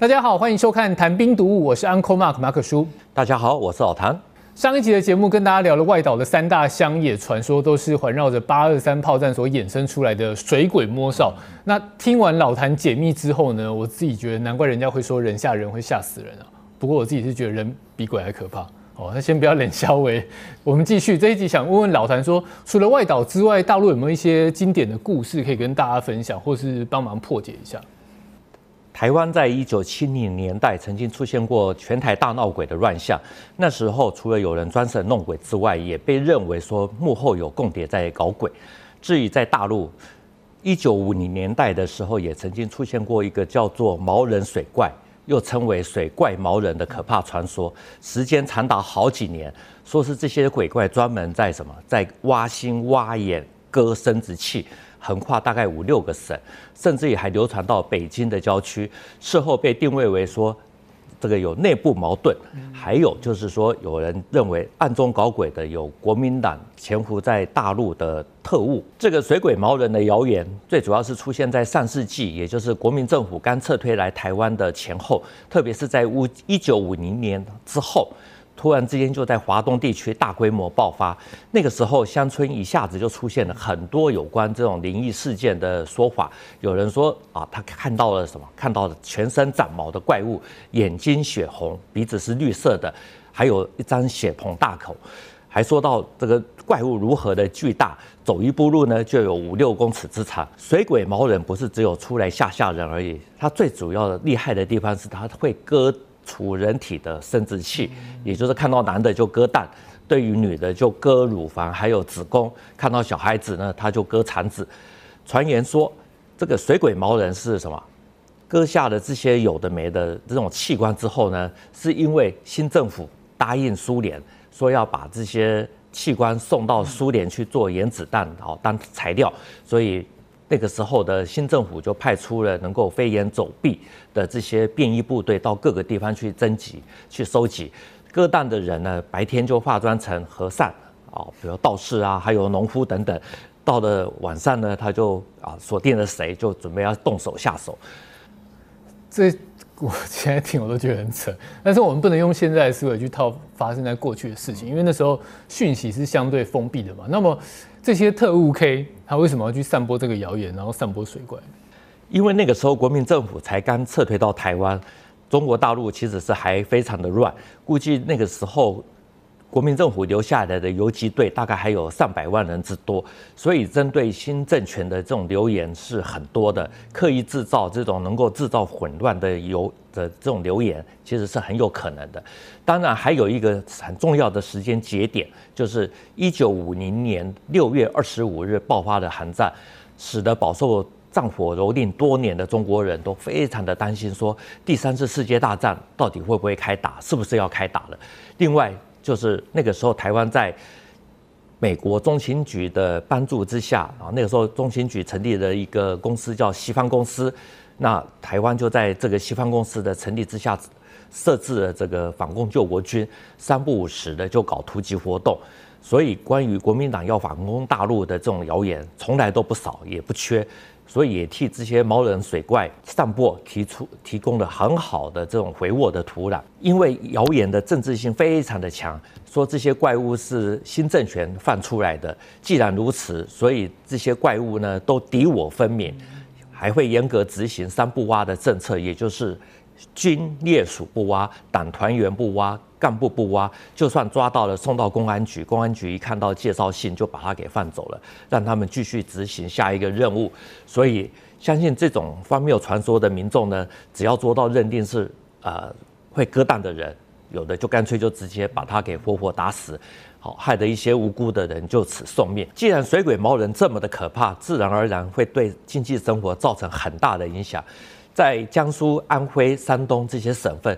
大家好，欢迎收看《谈兵读物》，我是 Uncle Mark 马可叔。大家好，我是老谭。上一集的节目跟大家聊了外岛的三大乡野传说，都是环绕着八二三炮战所衍生出来的水鬼摸哨。那听完老谭解密之后呢，我自己觉得难怪人家会说人吓人会吓死人啊。不过我自己是觉得人比鬼还可怕。哦，那先不要冷笑为，我们继续这一集，想问问老谭说，除了外岛之外，大陆有没有一些经典的故事可以跟大家分享，或是帮忙破解一下？台湾在一九七零年代曾经出现过全台大闹鬼的乱象，那时候除了有人装神弄鬼之外，也被认为说幕后有共谍在搞鬼。至于在大陆，一九五零年代的时候，也曾经出现过一个叫做毛人水怪。又称为水怪毛人的可怕传说，时间长达好几年，说是这些鬼怪专门在什么，在挖心挖眼、割生殖器，横跨大概五六个省，甚至于还流传到北京的郊区，事后被定位为说。这个有内部矛盾，还有就是说，有人认为暗中搞鬼的有国民党潜伏在大陆的特务。这个水鬼毛人的谣言，最主要是出现在上世纪，也就是国民政府刚撤退来台湾的前后，特别是在五一九五零年之后。突然之间就在华东地区大规模爆发，那个时候乡村一下子就出现了很多有关这种灵异事件的说法。有人说啊，他看到了什么？看到了全身长毛的怪物，眼睛血红，鼻子是绿色的，还有一张血盆大口。还说到这个怪物如何的巨大，走一步路呢就有五六公尺之长。水鬼毛人不是只有出来吓吓人而已，它最主要的厉害的地方是它会割。除人体的生殖器，也就是看到男的就割蛋，对于女的就割乳房，还有子宫。看到小孩子呢，他就割肠子。传言说，这个水鬼毛人是什么？割下了这些有的没的这种器官之后呢，是因为新政府答应苏联说要把这些器官送到苏联去做原子弹，好当材料，所以。那个时候的新政府就派出了能够飞檐走壁的这些便衣部队到各个地方去征集、去收集。割蛋的人呢，白天就化妆成和尚啊，比如道士啊，还有农夫等等。到了晚上呢，他就啊锁定了谁，就准备要动手下手。这我现在听我都觉得很扯，但是我们不能用现在的思维去套发生在过去的事情，因为那时候讯息是相对封闭的嘛。那么。这些特务 K 他为什么要去散播这个谣言，然后散播水怪？因为那个时候国民政府才刚撤退到台湾，中国大陆其实是还非常的乱，估计那个时候。国民政府留下来的游击队大概还有上百万人之多，所以针对新政权的这种流言是很多的，刻意制造这种能够制造混乱的游的这种流言，其实是很有可能的。当然，还有一个很重要的时间节点，就是一九五零年六月二十五日爆发的韩战，使得饱受战火蹂躏多年的中国人都非常的担心，说第三次世界大战到底会不会开打，是不是要开打了？另外。就是那个时候，台湾在美国中情局的帮助之下啊，那个时候中情局成立了一个公司叫西方公司，那台湾就在这个西方公司的成立之下，设置了这个反共救国军，三不五时的就搞突击活动，所以关于国民党要反攻大陆的这种谣言，从来都不少，也不缺。所以也替这些毛人水怪散播提出提供了很好的这种回握的土壤，因为谣言的政治性非常的强，说这些怪物是新政权放出来的。既然如此，所以这些怪物呢都敌我分明，还会严格执行三不挖的政策，也就是。军烈属不挖，党团员不挖，干部不挖。就算抓到了，送到公安局，公安局一看到介绍信，就把他给放走了，让他们继续执行下一个任务。所以，相信这种荒谬传说的民众呢，只要做到认定是呃会割蛋的人，有的就干脆就直接把他给活活打死，好，害得一些无辜的人就此送命。既然水鬼毛人这么的可怕，自然而然会对经济生活造成很大的影响。在江苏、安徽、山东这些省份，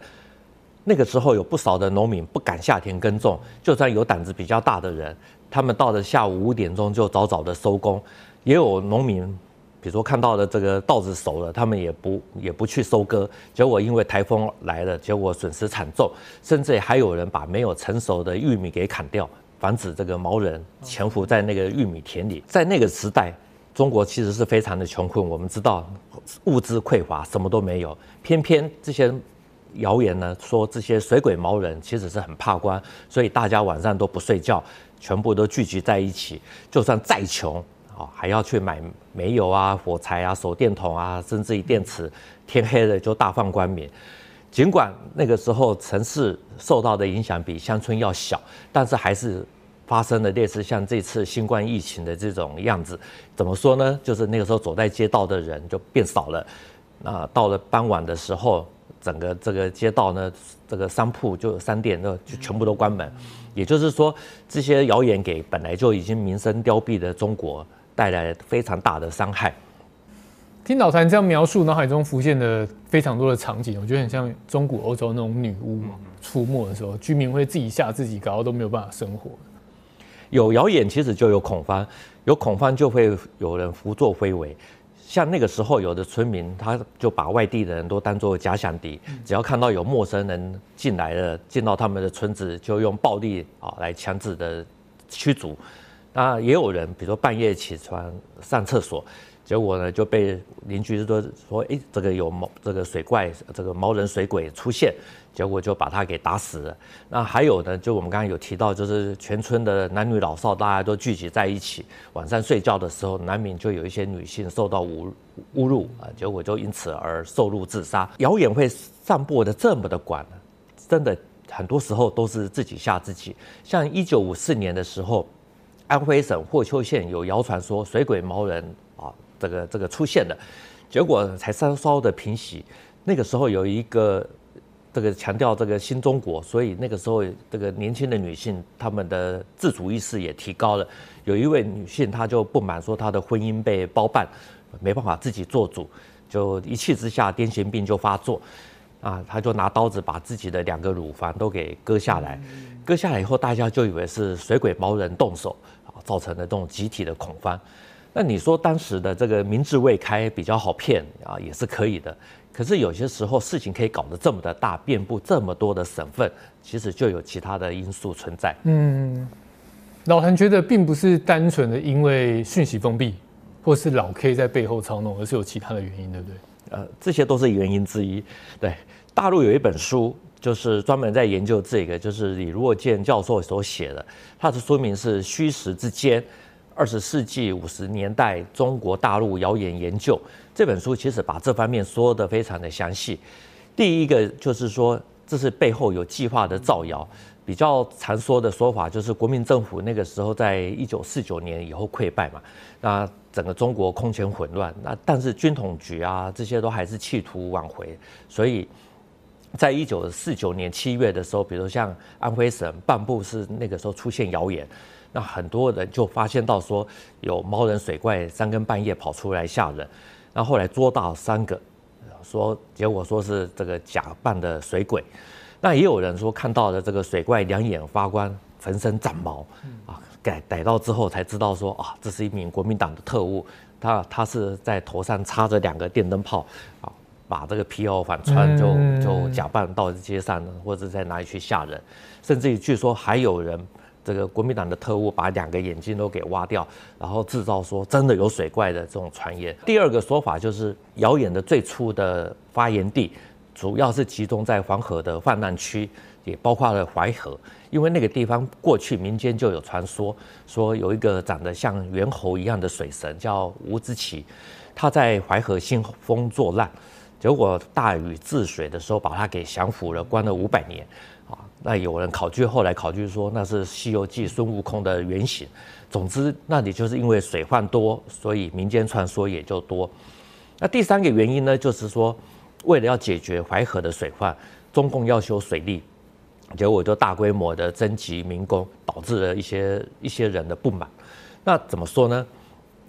那个时候有不少的农民不敢下田耕种，就算有胆子比较大的人，他们到了下午五点钟就早早的收工。也有农民，比如说看到了这个稻子熟了，他们也不 也不去收割，结果因为台风来了，结果损失惨重，甚至还有人把没有成熟的玉米给砍掉，防止这个毛人潜伏在那个玉米田里。在那个时代。中国其实是非常的穷困，我们知道物资匮乏，什么都没有。偏偏这些谣言呢，说这些水鬼毛人其实是很怕官，所以大家晚上都不睡觉，全部都聚集在一起，就算再穷啊，还要去买煤油啊、火柴啊、手电筒啊，甚至于电池，天黑了就大放光明。尽管那个时候城市受到的影响比乡村要小，但是还是。发生了类似像这次新冠疫情的这种样子，怎么说呢？就是那个时候走在街道的人就变少了。那到了傍晚的时候，整个这个街道呢，这个商铺就有商店就全部都关门。也就是说，这些谣言给本来就已经民生凋敝的中国带来非常大的伤害。听老谭这样描述，脑海中浮现的非常多的场景，我觉得很像中古欧洲那种女巫出没的时候，居民会自己吓自己，搞到都没有办法生活。有谣言，其实就有恐慌，有恐慌就会有人胡作非为。像那个时候，有的村民他就把外地的人都当做假想敌，只要看到有陌生人进来了，进到他们的村子，就用暴力啊来强制的驱逐。那也有人，比如说半夜起床上厕所，结果呢就被邻居说说，哎，这个有毛这个水怪，这个毛人水鬼出现。结果就把他给打死了。那还有呢，就我们刚刚有提到，就是全村的男女老少大家都聚集在一起，晚上睡觉的时候，难免就有一些女性受到侮侮辱啊，结果就因此而受辱自杀。谣言会散播的这么的广，真的很多时候都是自己吓自己。像一九五四年的时候，安徽省霍邱县有谣传说水鬼毛人，这个这个出现了，结果才稍稍的平息。那个时候有一个。这个强调这个新中国，所以那个时候这个年轻的女性，她们的自主意识也提高了。有一位女性，她就不满说她的婚姻被包办，没办法自己做主，就一气之下癫痫病就发作，啊，她就拿刀子把自己的两个乳房都给割下来，割下来以后，大家就以为是水鬼毛人动手啊，造成的这种集体的恐慌。那你说当时的这个民智未开，比较好骗啊，也是可以的。可是有些时候事情可以搞得这么的大，遍布这么多的省份，其实就有其他的因素存在。嗯，老谭觉得并不是单纯的因为讯息封闭，或是老 K 在背后操弄，而是有其他的原因，对不对？呃，这些都是原因之一。对，大陆有一本书，就是专门在研究这个，就是李若健教授所写的，他的书名是《虚实之间》。二十世纪五十年代中国大陆谣言研究这本书，其实把这方面说得非常的详细。第一个就是说，这是背后有计划的造谣。比较常说的说法就是，国民政府那个时候在一九四九年以后溃败嘛，那整个中国空前混乱。那但是军统局啊这些都还是企图挽回，所以在一九四九年七月的时候，比如像安徽省蚌埠是那个时候出现谣言。那很多人就发现到说有猫人水怪三更半夜跑出来吓人，那后后来捉到三个，说结果说是这个假扮的水鬼，那也有人说看到的这个水怪两眼发光，浑身长毛，啊，逮逮到之后才知道说啊，这是一名国民党的特务，他他是在头上插着两个电灯泡，啊，把这个皮袄反穿就就假扮到街上或者在哪里去吓人，甚至于据说还有人。这个国民党的特务把两个眼睛都给挖掉，然后制造说真的有水怪的这种传言。第二个说法就是谣言的最初的发源地，主要是集中在黄河的泛滥区，也包括了淮河，因为那个地方过去民间就有传说，说有一个长得像猿猴一样的水神叫吴之奇，他在淮河兴风作浪，结果大禹治水的时候把他给降服了，关了五百年。啊那有人考据，后来考据说那是《西游记》孙悟空的原型。总之，那里就是因为水患多，所以民间传说也就多。那第三个原因呢，就是说，为了要解决淮河的水患，中共要修水利，结果就大规模的征集民工，导致了一些一些人的不满。那怎么说呢？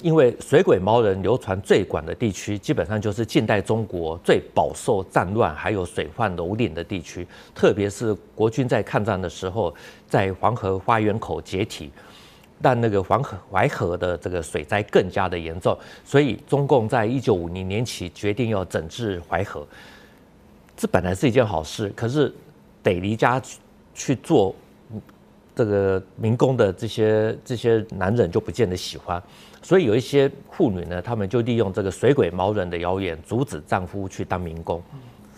因为水鬼毛人流传最广的地区，基本上就是近代中国最饱受战乱还有水患蹂躏的地区。特别是国军在抗战的时候，在黄河花园口解体，但那个黄河淮河的这个水灾更加的严重，所以中共在一九五零年起决定要整治淮河。这本来是一件好事，可是得离家去做这个民工的这些这些男人就不见得喜欢。所以有一些妇女呢，她们就利用这个水鬼毛人的谣言，阻止丈夫去当民工。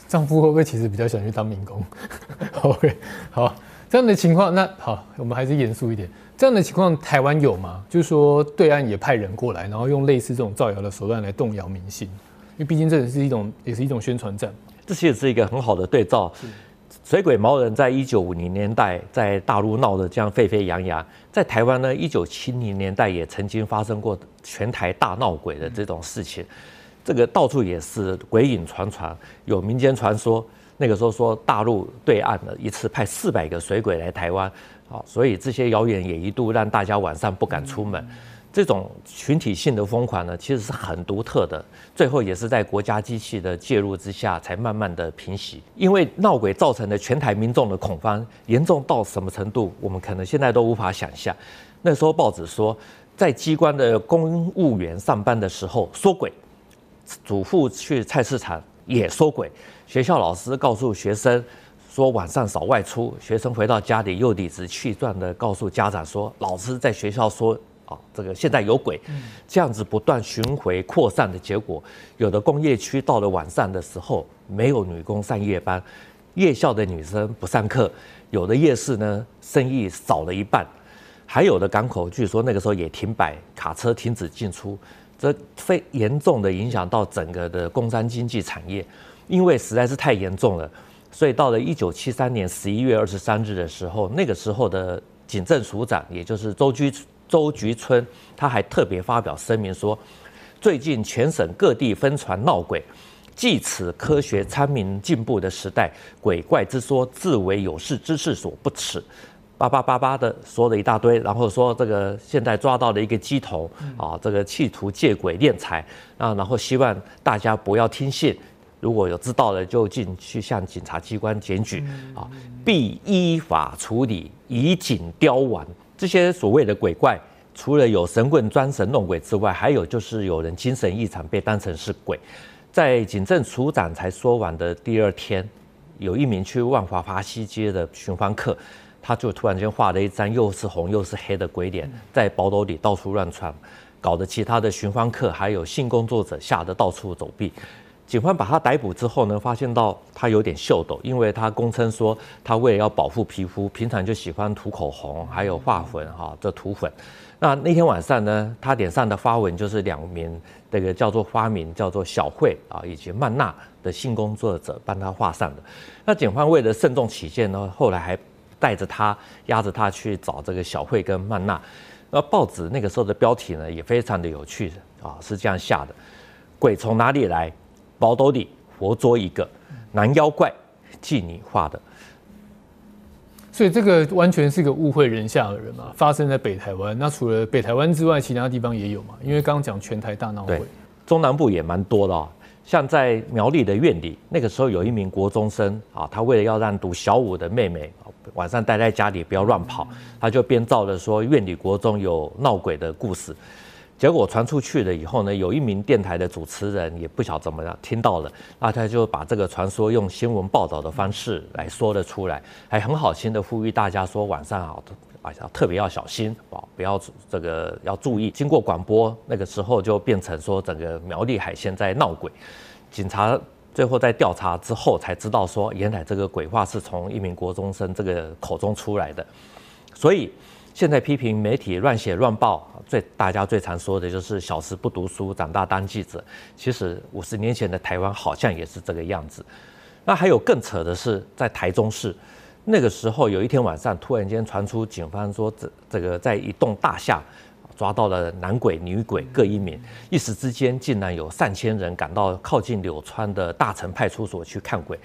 丈夫会不会其实比较想去当民工？OK，好，这样的情况，那好，我们还是严肃一点。这样的情况，台湾有吗？就是说，对岸也派人过来，然后用类似这种造谣的手段来动摇民心，因为毕竟这也是一种，也是一种宣传战。这其实是一个很好的对照。水鬼毛人在一九五零年代在大陆闹得这样沸沸扬扬，在台湾呢，一九七零年代也曾经发生过全台大闹鬼的这种事情。这个到处也是鬼影传传，有民间传说，那个时候说大陆对岸呢一次派四百个水鬼来台湾。好，所以这些谣言也一度让大家晚上不敢出门。这种群体性的疯狂呢，其实是很独特的。最后也是在国家机器的介入之下，才慢慢的平息。因为闹鬼造成的全台民众的恐慌严重到什么程度，我们可能现在都无法想象。那时候报纸说，在机关的公务员上班的时候说鬼，主妇去菜市场也说鬼，学校老师告诉学生。说晚上少外出，学生回到家里又理直气壮地告诉家长说，老师在学校说啊，这个现在有鬼，这样子不断巡回扩散的结果，有的工业区到了晚上的时候没有女工上夜班，夜校的女生不上课，有的夜市呢生意少了一半，还有的港口据说那个时候也停摆，卡车停止进出，这非严重的影响到整个的工商经济产业，因为实在是太严重了。所以到了一九七三年十一月二十三日的时候，那个时候的警政署长，也就是周居周菊春，他还特别发表声明说，最近全省各地疯传闹鬼，继此科学昌明进步的时代，鬼怪之说自为有识之士所不齿，叭叭叭叭的说了一大堆，然后说这个现在抓到了一个鸡头啊，这个企图借鬼敛财啊，然后希望大家不要听信。如果有知道的，就进去向警察机关检举啊，必依法处理，以警刁顽。这些所谓的鬼怪，除了有神棍装神弄鬼之外，还有就是有人精神异常被当成是鬼。在警政署长才说完的第二天，有一名去万华华西街的寻欢客，他就突然间画了一张又是红又是黑的鬼脸，在宝斗里到处乱窜，搞得其他的寻欢客还有性工作者吓得到处走避。警方把他逮捕之后呢，发现到他有点秀逗，因为他供称说他为了要保护皮肤，平常就喜欢涂口红，还有画粉哈，这涂粉。那那天晚上呢，他脸上的花纹就是两名这个叫做花名叫做小慧啊以及曼娜的性工作者帮他画上的。那警方为了慎重起见呢，后来还带着他押着他去找这个小慧跟曼娜。那报纸那个时候的标题呢也非常的有趣啊，是这样下的：鬼从哪里来？宝斗里活捉一个男妖怪，即你画的，所以这个完全是个误会人下的人嘛，发生在北台湾。那除了北台湾之外，其他地方也有嘛？因为刚刚讲全台大闹鬼，中南部也蛮多的哦。像在苗栗的院里，那个时候有一名国中生啊，他为了要让读小五的妹妹晚上待在家里不要乱跑，他就编造了说院里国中有闹鬼的故事。结果传出去了以后呢，有一名电台的主持人也不晓怎么样听到了，那他就把这个传说用新闻报道的方式来说了出来，还很好心的呼吁大家说晚上好，啊要特别要小心啊，不要这个要注意。经过广播，那个时候就变成说整个苗栗海鲜在闹鬼，警察最后在调查之后才知道说，原来这个鬼话是从一名国中生这个口中出来的，所以。现在批评媒体乱写乱报，最大家最常说的就是小时不读书，长大当记者。其实五十年前的台湾好像也是这个样子。那还有更扯的是，在台中市，那个时候有一天晚上，突然间传出警方说这这个在一栋大厦抓到了男鬼女鬼各一名，一时之间竟然有上千人赶到靠近柳川的大城派出所去看鬼。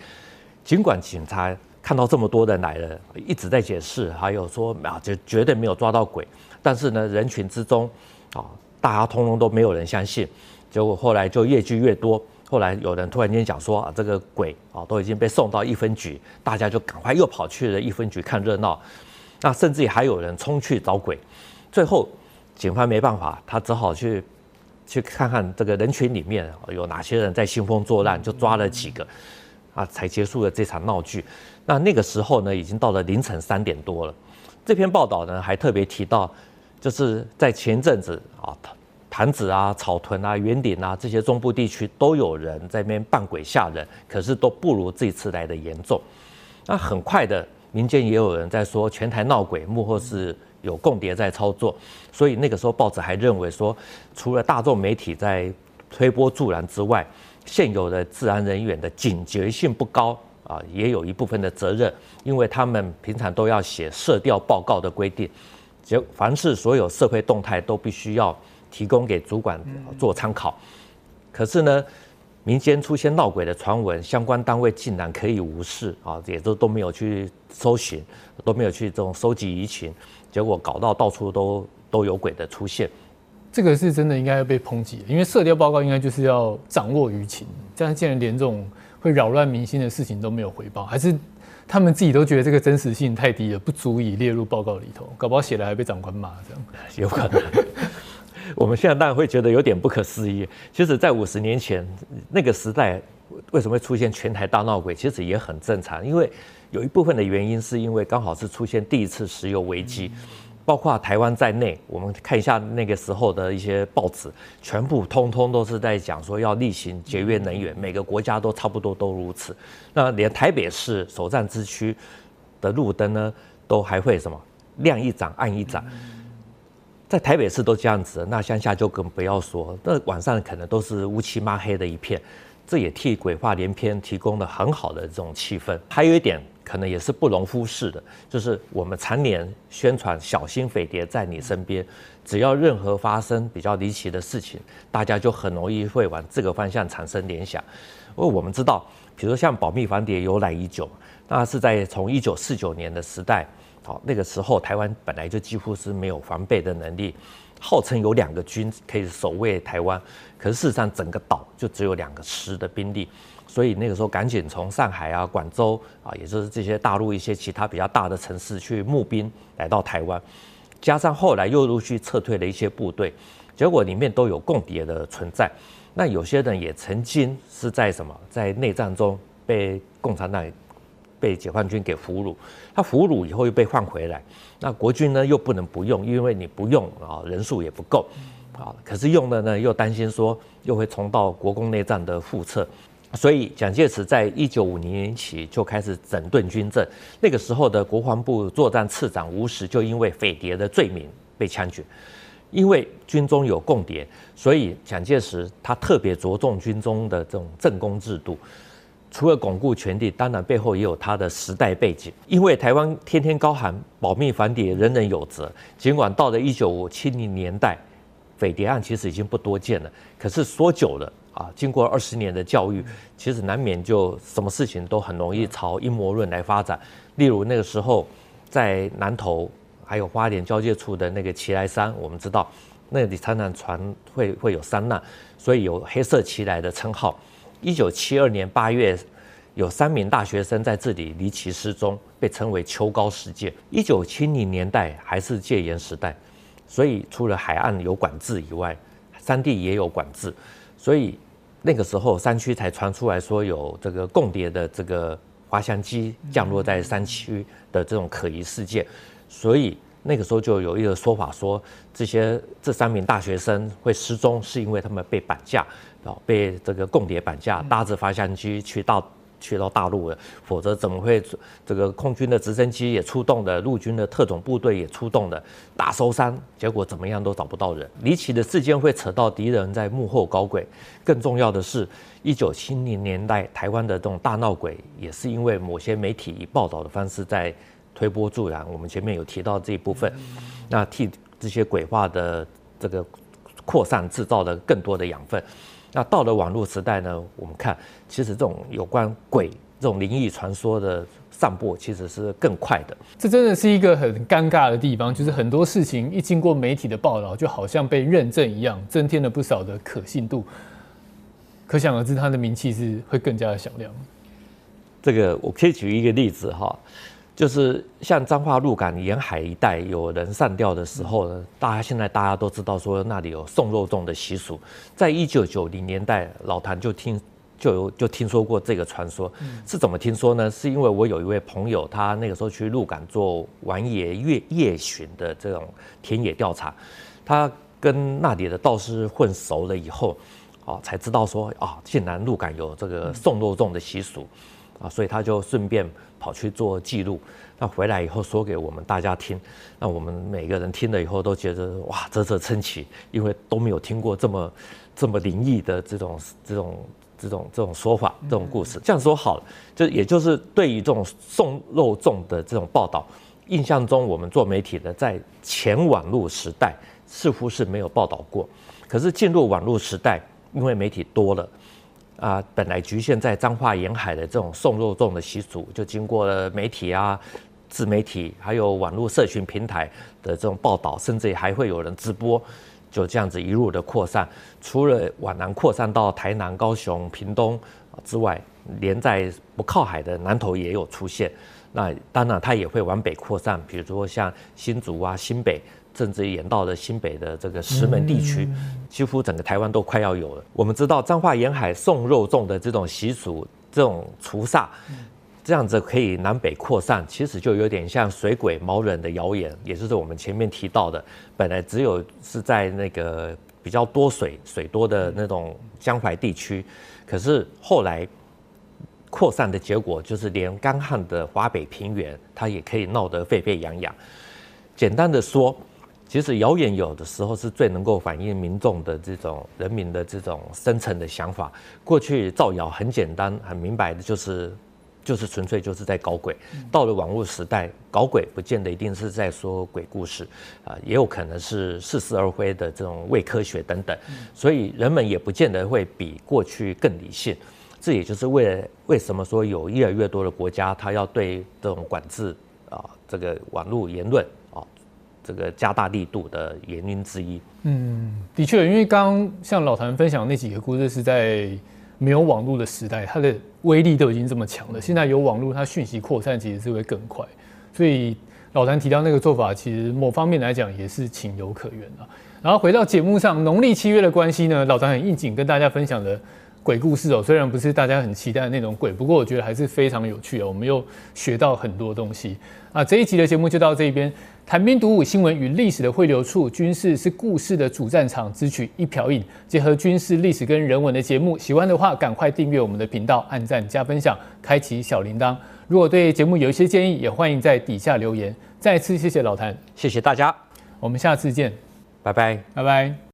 尽管警察。看到这么多人来了，一直在解释，还有说啊，就绝对没有抓到鬼。但是呢，人群之中，啊，大家通通都没有人相信。结果后来就越聚越多。后来有人突然间讲说啊，这个鬼啊都已经被送到一分局，大家就赶快又跑去了一分局看热闹。那甚至还有人冲去找鬼。最后警方没办法，他只好去去看看这个人群里面有哪些人在兴风作浪，就抓了几个。啊，才结束了这场闹剧。那那个时候呢，已经到了凌晨三点多了。这篇报道呢，还特别提到，就是在前阵子啊，台潭子啊、草屯啊、圆顶啊这些中部地区都有人在那边扮鬼吓人，可是都不如这次来的严重。那很快的，民间也有人在说全台闹鬼，幕后是有共谍在操作。所以那个时候报纸还认为说，除了大众媒体在推波助澜之外，现有的治安人员的警觉性不高啊，也有一部分的责任，因为他们平常都要写社调报告的规定，就凡是所有社会动态都必须要提供给主管做参考。可是呢，民间出现闹鬼的传闻，相关单位竟然可以无视啊，也都都没有去搜寻，都没有去这种收集舆情，结果搞到到处都都有鬼的出现。这个是真的应该要被抨击，因为社调报告应该就是要掌握舆情，这样竟然连这种会扰乱民心的事情都没有回报，还是他们自己都觉得这个真实性太低了，不足以列入报告里头，搞不好写了还被长官骂，这样 有可能。我们现在当然会觉得有点不可思议。其实，在五十年前那个时代，为什么会出现全台大闹鬼，其实也很正常，因为有一部分的原因是因为刚好是出现第一次石油危机。包括台湾在内，我们看一下那个时候的一些报纸，全部通通都是在讲说要厉行节约能源，每个国家都差不多都如此。那连台北市首善之区的路灯呢，都还会什么？亮一盏暗一盏，在台北市都这样子，那乡下就更不要说，那晚上可能都是乌漆抹黑的一片，这也替鬼话连篇提供了很好的这种气氛。还有一点。可能也是不容忽视的，就是我们常年宣传小心匪谍在你身边，只要任何发生比较离奇的事情，大家就很容易会往这个方向产生联想。因为我们知道，比如说像保密防谍由来已久，那是在从一九四九年的时代，好，那个时候台湾本来就几乎是没有防备的能力，号称有两个军可以守卫台湾，可是事实上整个岛就只有两个师的兵力。所以那个时候赶紧从上海啊、广州啊，也就是这些大陆一些其他比较大的城市去募兵来到台湾，加上后来又陆续撤退了一些部队，结果里面都有共谍的存在。那有些人也曾经是在什么在内战中被共产党、被解放军给俘虏，他俘虏以后又被换回来，那国军呢又不能不用，因为你不用啊人数也不够啊，可是用了呢又担心说又会重蹈国共内战的覆辙。所以，蒋介石在一九五零年起就开始整顿军政。那个时候的国防部作战次长吴石就因为匪谍的罪名被枪决。因为军中有共谍，所以蒋介石他特别着重军中的这种政工制度。除了巩固权力，当然背后也有他的时代背景。因为台湾天天高喊保密反谍，人人有责。尽管到了一九七零年代，匪谍案其实已经不多见了，可是说久了。啊，经过二十年的教育，其实难免就什么事情都很容易朝阴谋论来发展。例如那个时候，在南投还有花莲交界处的那个奇莱山，我们知道那里常常传会会有山难，所以有黑色奇莱的称号。一九七二年八月，有三名大学生在这里离奇失踪，被称为秋高事件。一九七零年代还是戒严时代，所以除了海岸有管制以外，山地也有管制。所以那个时候，山区才传出来说有这个共谍的这个滑翔机降落在山区的这种可疑事件。所以那个时候就有一个说法说，这些这三名大学生会失踪，是因为他们被绑架，啊，被这个共谍绑架，搭着滑翔机去到。去到大陆了，否则怎么会这个空军的直升机也出动的，陆军的特种部队也出动的，大搜山，结果怎么样都找不到人。离奇的事件会扯到敌人在幕后搞鬼，更重要的是，一九七零年代台湾的这种大闹鬼，也是因为某些媒体以报道的方式在推波助澜。我们前面有提到这一部分，那替这些鬼话的这个扩散制造了更多的养分。那到了网络时代呢，我们看，其实这种有关鬼这种灵异传说的散播，其实是更快的。这真的是一个很尴尬的地方，就是很多事情一经过媒体的报道，就好像被认证一样，增添了不少的可信度。可想而知，他的名气是会更加的响亮。这个我可以举一个例子哈。就是像彰化鹿港沿海一带有人上吊的时候呢，大家现在大家都知道说那里有送肉粽的习俗，在一九九零年代，老谭就听就有就听说过这个传说，是怎么听说呢？是因为我有一位朋友，他那个时候去鹿港做玩野夜夜巡的这种田野调查，他跟那里的道士混熟了以后，啊，才知道说啊，竟然鹿港有这个送肉粽的习俗，啊，所以他就顺便跑去做记录。那回来以后说给我们大家听，那我们每个人听了以后都觉得哇，啧啧称奇，因为都没有听过这么这么灵异的这种这种这种这种说法，这种故事。这样说好了，就也就是对于这种送肉粽的这种报道，印象中我们做媒体的在前网络时代。似乎是没有报道过，可是进入网络时代，因为媒体多了，啊，本来局限在彰化沿海的这种送肉粽的习俗，就经过了媒体啊、自媒体，还有网络社群平台的这种报道，甚至还会有人直播，就这样子一路的扩散。除了往南扩散到台南、高雄、屏东之外，连在不靠海的南投也有出现。那当然，它也会往北扩散，比如说像新竹啊、新北。甚至延到了新北的这个石门地区，几乎整个台湾都快要有了。我们知道彰化沿海送肉粽的这种习俗，这种除煞，这样子可以南北扩散，其实就有点像水鬼毛人的谣言，也就是我们前面提到的，本来只有是在那个比较多水、水多的那种江淮地区，可是后来扩散的结果，就是连干旱的华北平原，它也可以闹得沸沸扬扬。简单的说。其实谣言有的时候是最能够反映民众的这种人民的这种深层的想法。过去造谣很简单、很明白的，就是就是纯粹就是在搞鬼。到了网络时代，搞鬼不见得一定是在说鬼故事啊，也有可能是似是而非的这种伪科学等等。所以人们也不见得会比过去更理性。这也就是为了为什么说有越来越多的国家，它要对这种管制啊，这个网络言论。这个加大力度的原因之一。嗯，的确，因为刚刚像老谭分享那几个故事是在没有网络的时代，它的威力都已经这么强了。现在有网络，它讯息扩散其实是会更快。所以老谭提到那个做法，其实某方面来讲也是情有可原啊。然后回到节目上，农历七月的关系呢，老谭很应景跟大家分享的鬼故事哦，虽然不是大家很期待的那种鬼，不过我觉得还是非常有趣哦。我们又学到很多东西啊。这一集的节目就到这边。谈兵读武，新闻与历史的汇流处，军事是故事的主战场。只取一瓢饮，结合军事历史跟人文的节目，喜欢的话赶快订阅我们的频道，按赞加分享，开启小铃铛。如果对节目有一些建议，也欢迎在底下留言。再次谢谢老谭，谢谢大家，我们下次见，拜拜，拜拜。